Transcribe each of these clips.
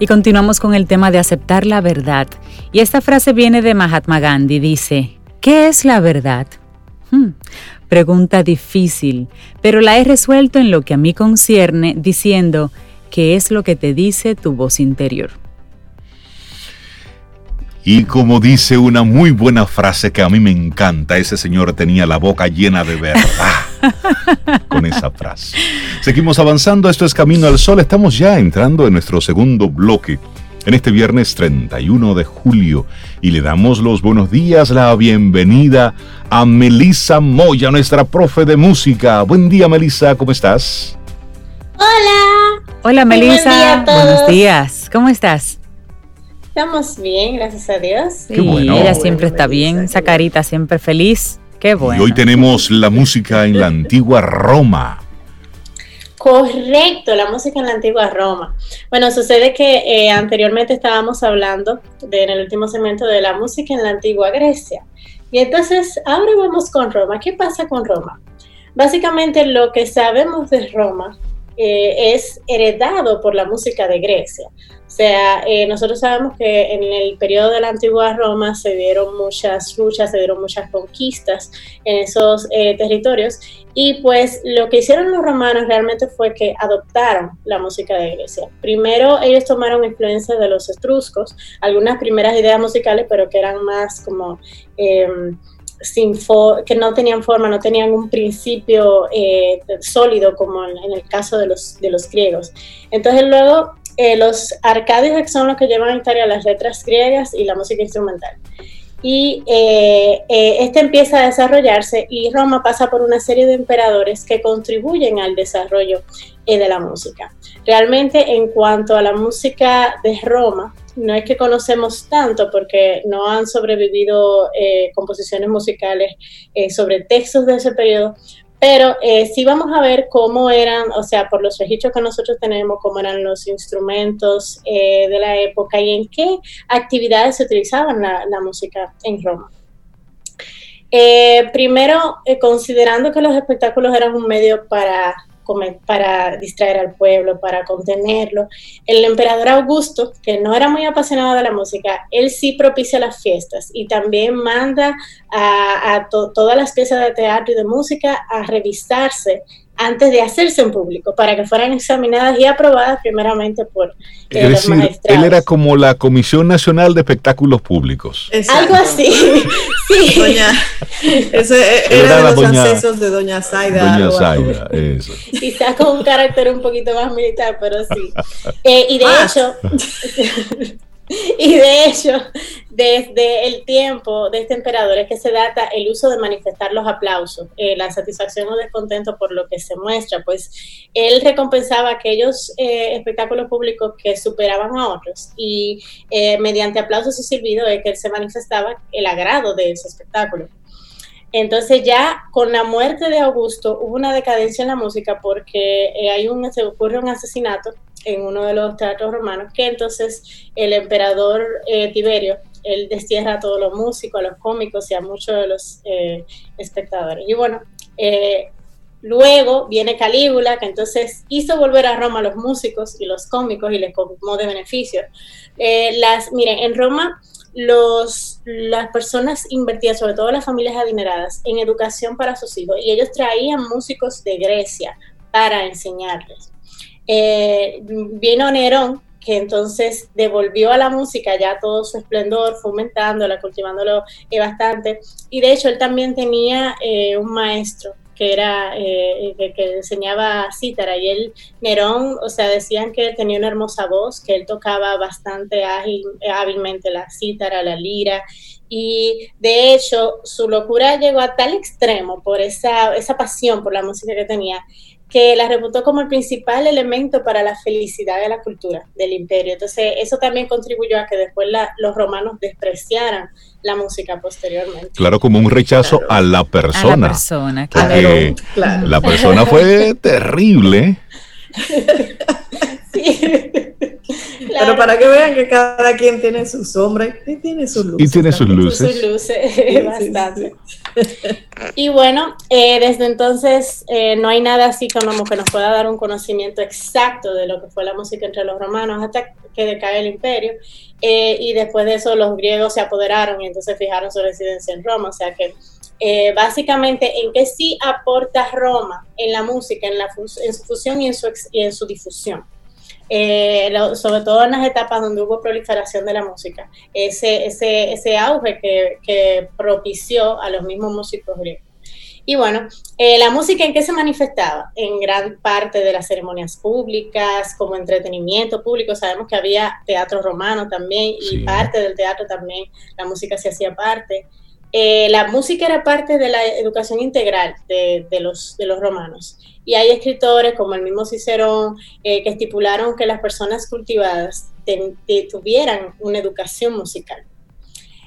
Y continuamos con el tema de aceptar la verdad. Y esta frase viene de Mahatma Gandhi. Dice, ¿qué es la verdad? Hmm, pregunta difícil, pero la he resuelto en lo que a mí concierne diciendo, ¿qué es lo que te dice tu voz interior? Y como dice una muy buena frase que a mí me encanta, ese señor tenía la boca llena de verdad con esa frase. Seguimos avanzando, esto es Camino al Sol, estamos ya entrando en nuestro segundo bloque en este viernes 31 de julio y le damos los buenos días, la bienvenida a Melisa Moya, nuestra profe de música. Buen día Melisa, ¿cómo estás? Hola. Hola Melisa, buenos días, ¿cómo estás? Estamos bien, gracias a Dios. Sí, ella siempre está bien, esa carita siempre feliz. Qué bueno. Y hoy tenemos la música en la antigua Roma. Correcto, la música en la antigua Roma. Bueno, sucede que eh, anteriormente estábamos hablando en el último segmento de la música en la antigua Grecia. Y entonces ahora vamos con Roma. ¿Qué pasa con Roma? Básicamente lo que sabemos de Roma eh, es heredado por la música de Grecia. O sea, eh, nosotros sabemos que en el periodo de la antigua Roma se dieron muchas luchas, se dieron muchas conquistas en esos eh, territorios y pues lo que hicieron los romanos realmente fue que adoptaron la música de Grecia. Primero ellos tomaron influencia de los etruscos, algunas primeras ideas musicales, pero que eran más como... Sin que no tenían forma, no tenían un principio eh, sólido como en, el caso de los, griegos. Entonces luego eh, los arcadios son los que llevan a Italia las letras griegas y la música instrumental. Y eh, este empieza a desarrollarse y Roma pasa por una serie de emperadores que contribuyen al desarrollo de la música. Realmente en cuanto a la música de Roma, no es que conocemos tanto porque no han sobrevivido eh, composiciones musicales eh, sobre textos de ese periodo, pero eh, sí vamos a ver cómo eran, o sea, por los registros que nosotros tenemos, cómo eran los instrumentos de la época y en qué actividades se utilizaban la, la música en Roma. primero, considerando que los espectáculos eran un medio para para distraer al pueblo, para contenerlo. El emperador Augusto, que no era muy apasionado de la música, él sí propicia las fiestas y también manda a, todas las piezas de teatro y de música a revisarse antes de hacerse en público, para que fueran examinadas y aprobadas primeramente por eh, los Él era como la Comisión Nacional de Espectáculos Públicos. Algo así. sí. Doña, ese era, de los ancestros de Doña Zaida. Doña Zaida, eso. Quizás con un carácter un poquito más militar, pero sí. Eh, y de hecho, y de hecho, desde el tiempo de este emperador es que se data el uso de manifestar los aplausos, eh, la satisfacción o descontento por lo que se muestra, pues él recompensaba aquellos eh, espectáculos públicos que superaban a otros y eh, mediante aplausos y silbidos es que él se manifestaba el agrado de ese espectáculo. Entonces ya con la muerte de Augusto hubo una decadencia en la música porque hay un, se ocurre un asesinato en uno de los teatros romanos, que entonces el emperador eh, Tiberio, él destierra a todos los músicos, a los cómicos y a muchos de los eh, espectadores. Y bueno, eh, luego viene Calígula, que entonces hizo volver a Roma a los músicos y los cómicos y les cobró de beneficios. las, miren, en Roma los, las personas invertían, sobre todo las familias adineradas, en educación para sus hijos y ellos traían músicos de Grecia para enseñarles. Eh, vino Nerón, que entonces devolvió a la música ya todo su esplendor, fomentándola, cultivándolo eh, bastante. Y de hecho él también tenía eh, un maestro que era que, enseñaba cítara. Y él Nerón, o sea, decían que tenía una hermosa voz, que él tocaba bastante ágil, hábilmente la cítara, la lira. Y de hecho su locura llegó a tal extremo por esa, esa pasión por la música que tenía que la reputó como el principal elemento para la felicidad de la cultura del imperio. Entonces, eso también contribuyó a que después los romanos despreciaran la música posteriormente. Claro, como un rechazo a la persona. A la persona, claro. La persona fue terrible. sí. Pero para que vean que cada quien tiene su sombra y tiene sus luces. Y tiene sus luces. Sus luces, bastante. Y bueno, eh, desde entonces eh, no hay nada así como que nos pueda dar un conocimiento exacto de lo que fue la música entre los romanos hasta que decae el imperio. Eh, y después de eso los griegos se apoderaron y entonces fijaron su residencia en Roma. O sea que básicamente en qué sí aporta Roma en la música, en, la en su fusión y en su, y en su difusión. Eh, sobre todo en las etapas donde hubo proliferación de la música, ese, ese, ese auge que, propició a los mismos músicos griegos. Y bueno, eh, la música en qué se manifestaba? En gran parte de las ceremonias públicas, como entretenimiento público. Sabemos que había teatro romano también y parte del teatro también, la música se hacía parte. Eh, la música era parte de la educación integral de, los, de los romanos. Y hay escritores como el mismo Cicerón eh, que estipularon que las personas cultivadas tuvieran una educación musical.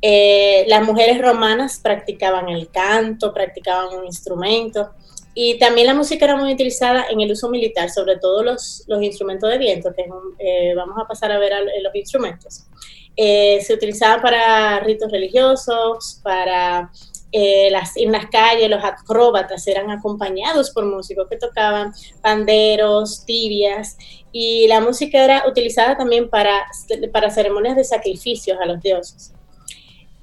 Eh, las mujeres romanas practicaban el canto, practicaban un instrumento y también la música era muy utilizada en el uso militar, sobre todo los, los instrumentos de viento, que eh, vamos a pasar a ver los instrumentos. se utilizaban para ritos religiosos, para eh, las, en las calles los acróbatas eran acompañados por músicos que tocaban panderos, tibias, y la música era utilizada también para, para ceremonias de sacrificios a los dioses.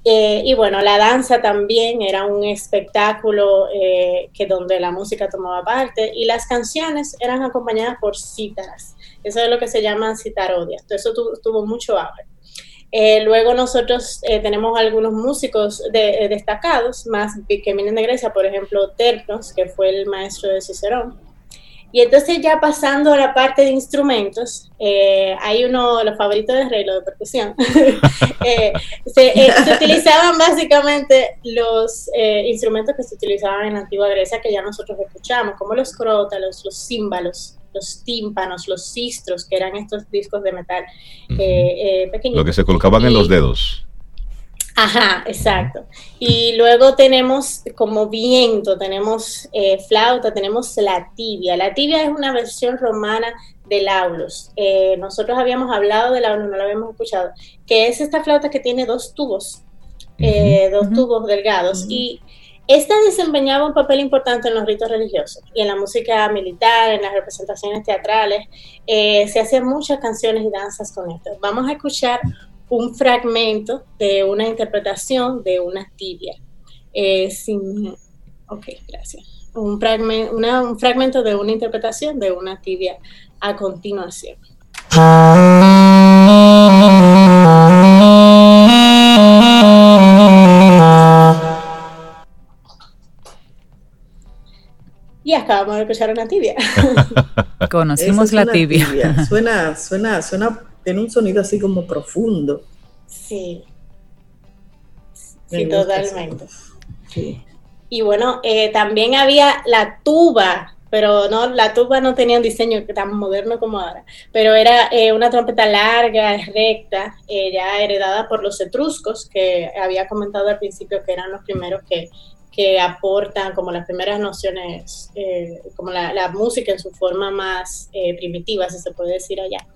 Eh, y bueno, la danza también era un espectáculo eh, que donde la música tomaba parte y las canciones eran acompañadas por cítaras. Eso es lo que se llama citarodia. Eso tuvo mucho auge. Eh, luego nosotros eh, tenemos algunos músicos eh, destacados, más que vienen de Grecia, por ejemplo, Terpnos, que fue el maestro de Cicerón. Y entonces ya pasando a la parte de instrumentos, hay uno de los favoritos de Rey, lo de percusión. se, utilizaban básicamente los instrumentos que se utilizaban en la antigua Grecia, que ya nosotros escuchamos, como los crótalos, los címbalos, los tímpanos, los cistros, que eran estos discos de metal eh, eh, pequeños. Lo que se colocaban en los dedos. Ajá, exacto. Y luego tenemos como viento, tenemos eh, flauta, tenemos la tibia. La tibia es una versión romana del aulos. nosotros habíamos hablado del aulos, no lo habíamos escuchado, que es esta flauta que tiene dos tubos, dos tubos delgados. Y esta desempeñaba un papel importante en los ritos religiosos y en la música militar, en las representaciones teatrales. Eh, se hacían muchas canciones y danzas con esto. Vamos a escuchar un fragmento de una interpretación de una tibia. Eh, ok, gracias. Un, un fragmento de una interpretación de una tibia a continuación. Acabamos de escuchar una tibia. Conocimos la tibia. Suena, suena, suena, tiene un sonido así como profundo. Sí. Sí, totalmente. Y bueno, eh, también había la tuba, pero no, la tuba no tenía un diseño tan moderno como ahora, pero era eh, una trompeta larga, recta, eh, ya heredada por los etruscos, que había comentado al principio que eran los primeros que que aportan como las primeras nociones, eh, como la, música en su forma más eh, primitiva, si se puede decir allá.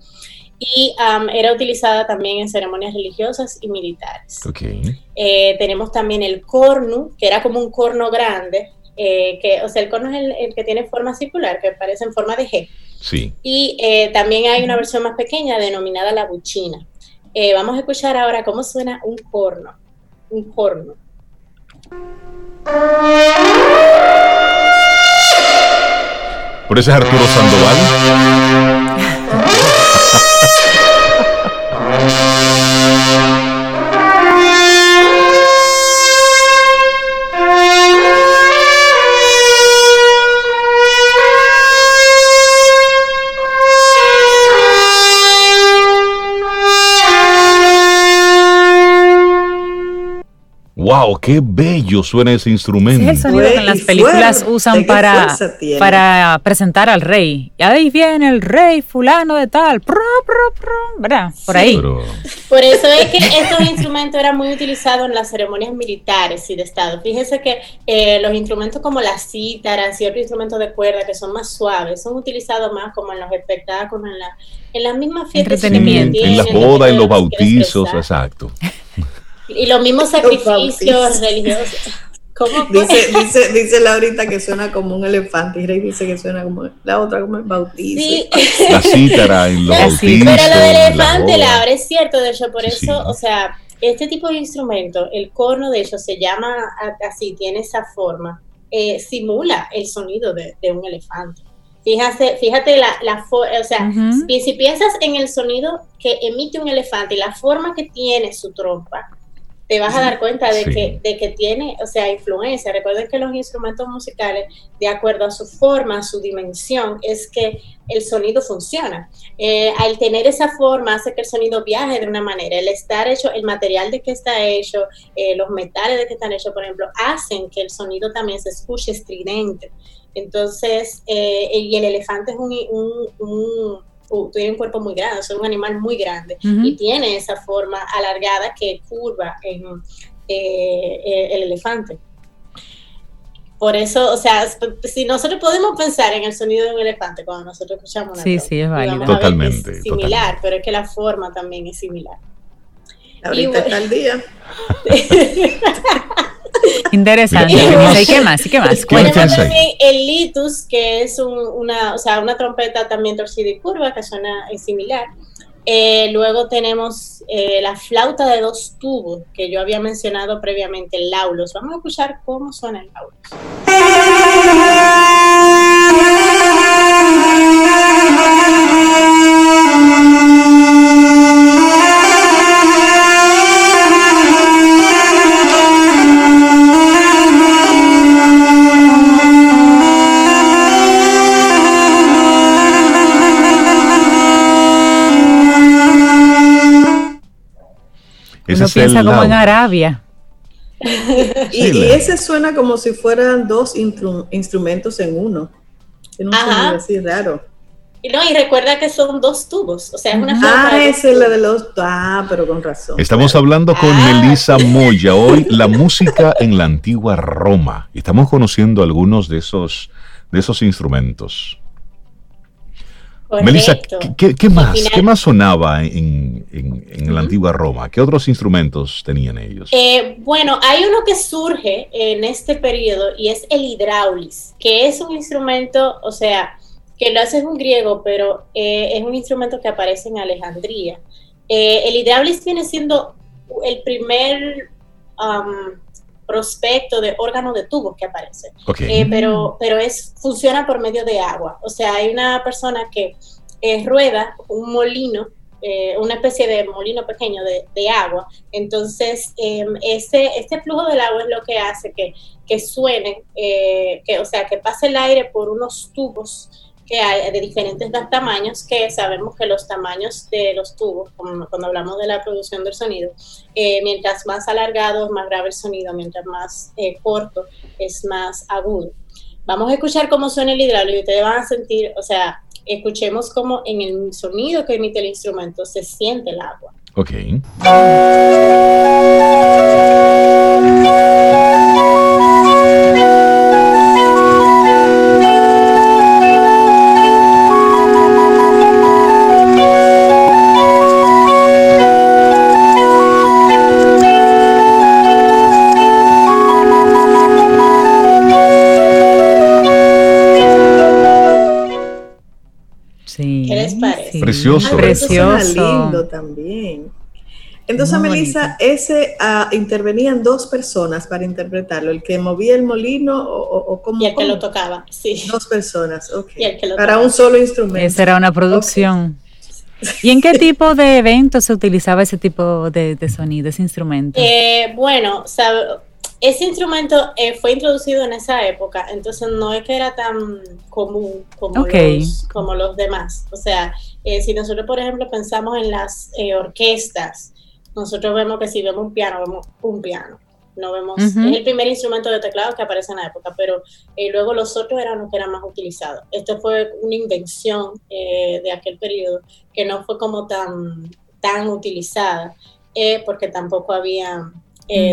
Y era utilizada también en ceremonias religiosas y militares. Eh, tenemos también el cornu, que era como un corno grande, que, o sea, el corno es el, que tiene forma circular, que parece en forma de G. Sí. Y también hay una versión más pequeña denominada la buchina. vamos a escuchar ahora cómo suena un corno. Un corno. Por ese es Arturo Sandoval. ¡Wow! ¡Qué bello suena ese instrumento! Es el sonido que en las películas fuerte, usan para, para presentar al rey. Y ahí viene el rey fulano de tal. Pro, pro, pro, ¿Verdad? Por sí, ahí. Pero... Por eso es que estos instrumentos eran muy utilizados en las ceremonias militares y de Estado. Fíjese que eh, los instrumentos como las cítaras y otros instrumentos de cuerda que son más suaves son utilizados más como en los espectáculos, en, la, en las mismas fiestas. Entretenimiento. Sí, en las bodas, en los bautizos, exacto. Y los mismos sacrificios religiosos. ¿Cómo dice, dice, dice Laurita que suena como un elefante y Rey dice que suena como la otra como el bautizo. Sí. La cítara en los bautizos. Pero lo del elefante, Laura, es cierto, de hecho, por eso, o sea, este tipo de instrumento, el corno de hecho se llama así, tiene esa forma, eh, simula el sonido de, un elefante. Fíjate, fíjate la, la o sea, si piensas en el sonido que emite un elefante y la forma que tiene su trompa, te vas a dar cuenta de, que, de que tiene, o sea, influencia. Recuerden que los instrumentos musicales, de acuerdo a su forma, a su dimensión, es que el sonido funciona. Eh, al tener esa forma hace que el sonido viaje de una manera. El estar hecho, el material de que está hecho, eh, los metales de que están hechos, por ejemplo, hacen que el sonido también se escuche estridente. Entonces, eh, y el elefante es un tiene un cuerpo muy grande, es un animal muy grande y tiene esa forma alargada que curva en eh, eh, el elefante. Por eso, o sea, si nosotros podemos pensar en el sonido de un elefante cuando nosotros escuchamos una Sí, sí, es válido. Totalmente. Es similar, pero es que la forma también es similar. Ahorita está el día. Interesante. ¿Y qué más? ¿Y qué más? Tenemos también el litus, que es una, o sea, una trompeta también torcida y curva, que suena similar. Eh, luego tenemos eh, la flauta de dos tubos, que yo había mencionado previamente, el laulos. Vamos a escuchar cómo suena el laulos. Uno piensa como en Arabia. y, ese suena como si fueran dos instrumentos en uno. En un así raro. Y no, y recuerda que son dos tubos, o sea, es una Ah, esa es la de los. Ah, pero con razón. Estamos hablando con ah. Melissa Moya hoy, la música en la antigua Roma. Estamos conociendo algunos de esos, de esos instrumentos. Melissa, ¿qué, más, ¿qué más sonaba en, la antigua Roma? ¿Qué otros instrumentos tenían ellos? Eh, bueno, hay uno que surge en este periodo y es el hidráulis, que es un instrumento, o sea, que lo hace un griego, pero eh, es un instrumento que aparece en Alejandría. Eh, el hidráulis viene siendo el primer um, prospecto de órgano de tubo que aparece. Eh, pero pero es, funciona por medio de agua. O sea, hay una persona que eh, rueda un molino, eh, una especie de molino pequeño de, agua. Entonces, em, este, este flujo del agua es lo que hace que, que suene, que, o sea, que pase el aire por unos tubos que hay de diferentes tamaños, que sabemos que los tamaños de los tubos, cuando hablamos de la producción del sonido, eh, mientras más alargado, más grave el sonido, mientras más eh, corto, es más agudo. Vamos a escuchar cómo suena el hidráulico y ustedes van a sentir, o sea, escuchemos cómo en el sonido que emite el instrumento se siente el agua. Ok. Precioso. Precioso. lindo también. Entonces, Melissa, ese uh, intervenían dos personas para interpretarlo, el que movía el molino o, como... Y el que lo tocaba, sí. Dos personas, ok. para un solo instrumento. Esa era una producción. ¿Y en qué tipo de eventos se utilizaba ese tipo de, sonido, ese instrumento? Eh, bueno, ese instrumento eh, fue introducido en esa época, entonces no es que era tan común como, los, como los demás. O sea, eh, si nosotros, por ejemplo, pensamos en las eh, orquestas, nosotros vemos que si vemos un piano, vemos un piano. no vemos, es el primer instrumento de teclado que aparece en la época, pero eh, luego los otros eran los que eran más utilizados. Esto fue una invención eh, de aquel periodo que no fue como tan, tan utilizada, eh, porque tampoco había,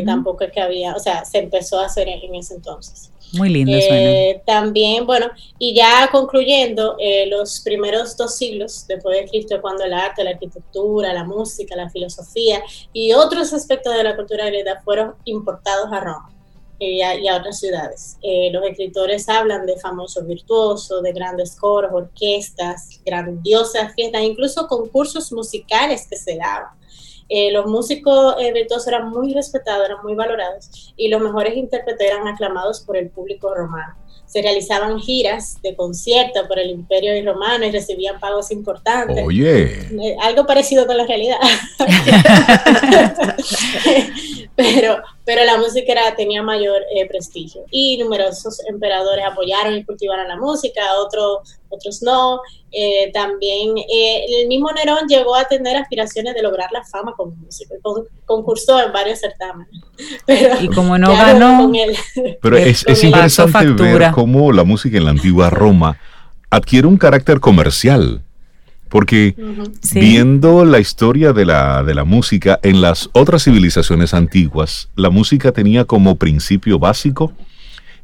tampoco es que había, o sea, se empezó a hacer en ese entonces. Muy lindo eh, También, bueno, y ya concluyendo, eh, los primeros dos siglos después de Cristo, cuando el arte, la arquitectura, la música, la filosofía y otros aspectos de la cultura griega fueron importados a Roma y a, otras ciudades. Eh, los escritores hablan de famosos virtuosos, de grandes coros, orquestas, grandiosas fiestas, incluso concursos musicales que se daban. Eh, los músicos eh, virtuosos eran muy respetados, eran muy valorados y los mejores intérpretes eran aclamados por el público romano. Se realizaban giras de concierto por el imperio romano y recibían pagos importantes. Oye. Eh, algo parecido con la realidad. pero, pero la música era, tenía mayor eh, prestigio. Y numerosos emperadores apoyaron y cultivaron la música, otros, otros no. Eh, también eh, el mismo Nerón llegó a tener aspiraciones de lograr la fama como músico, concursó en varios certámenes. Pero y como no ganó, pero es, es interesante ver cómo la música en la antigua Roma adquiere un carácter comercial porque viendo la historia de la, de la música en las otras civilizaciones antiguas, la música tenía como principio básico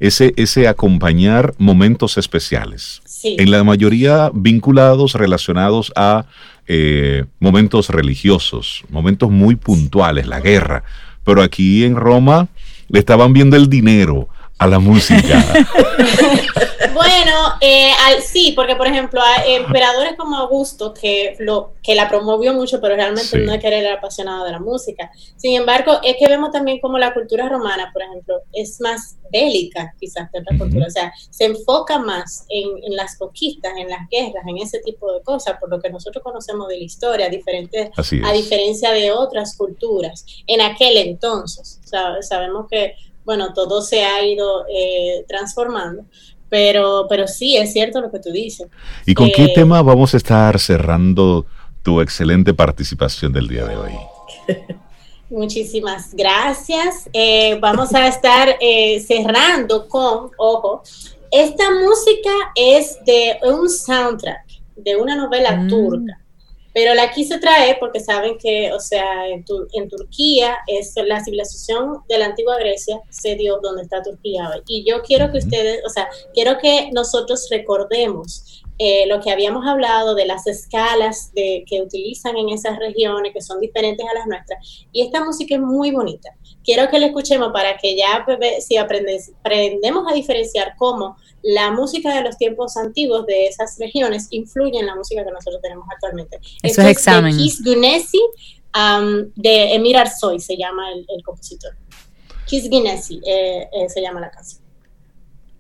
ese, ese acompañar momentos especiales. En la mayoría vinculados, relacionados a eh, momentos religiosos, momentos muy puntuales, la guerra. Pero aquí en Roma le estaban viendo el dinero a la música. Bueno, eh, sí, porque por ejemplo, hay emperadores como Augusto, que, lo, que la promovió mucho, pero realmente no es que era apasionado de la música. Sin embargo, es que vemos también como la cultura romana, por ejemplo, es más bélica quizás que otra cultura, o sea, se enfoca más en, en, las conquistas, en las guerras, en ese tipo de cosas, por lo que nosotros conocemos de la historia, diferente, a diferencia de otras culturas en aquel entonces. sabemos que, bueno, todo se ha ido eh, transformando, pero, pero sí, es cierto lo que tú dices. ¿Y con qué eh, tema vamos a estar cerrando tu excelente participación del día de hoy? Muchísimas gracias. Eh, vamos a estar eh, cerrando con, ojo, esta música es de un soundtrack de una novela mm. turca. Pero la quise traer porque saben que, o sea, en, en, Turquía, es la civilización de la antigua Grecia se dio donde está Turquía hoy. Y yo quiero que ustedes, o sea, quiero que nosotros recordemos eh, lo que habíamos hablado de las escalas de, que utilizan en esas regiones, que son diferentes a las nuestras. Y esta música es muy bonita. Quiero que la escuchemos para que ya, si aprendemos a diferenciar cómo la música de los tiempos antiguos de esas regiones influye en la música que nosotros tenemos actualmente. Eso es examen. De Kis Gunesi, um, de Emir Arsoy, se llama el, compositor. Kis Gunesi eh, eh, se llama la canción.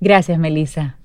Gracias, Melissa.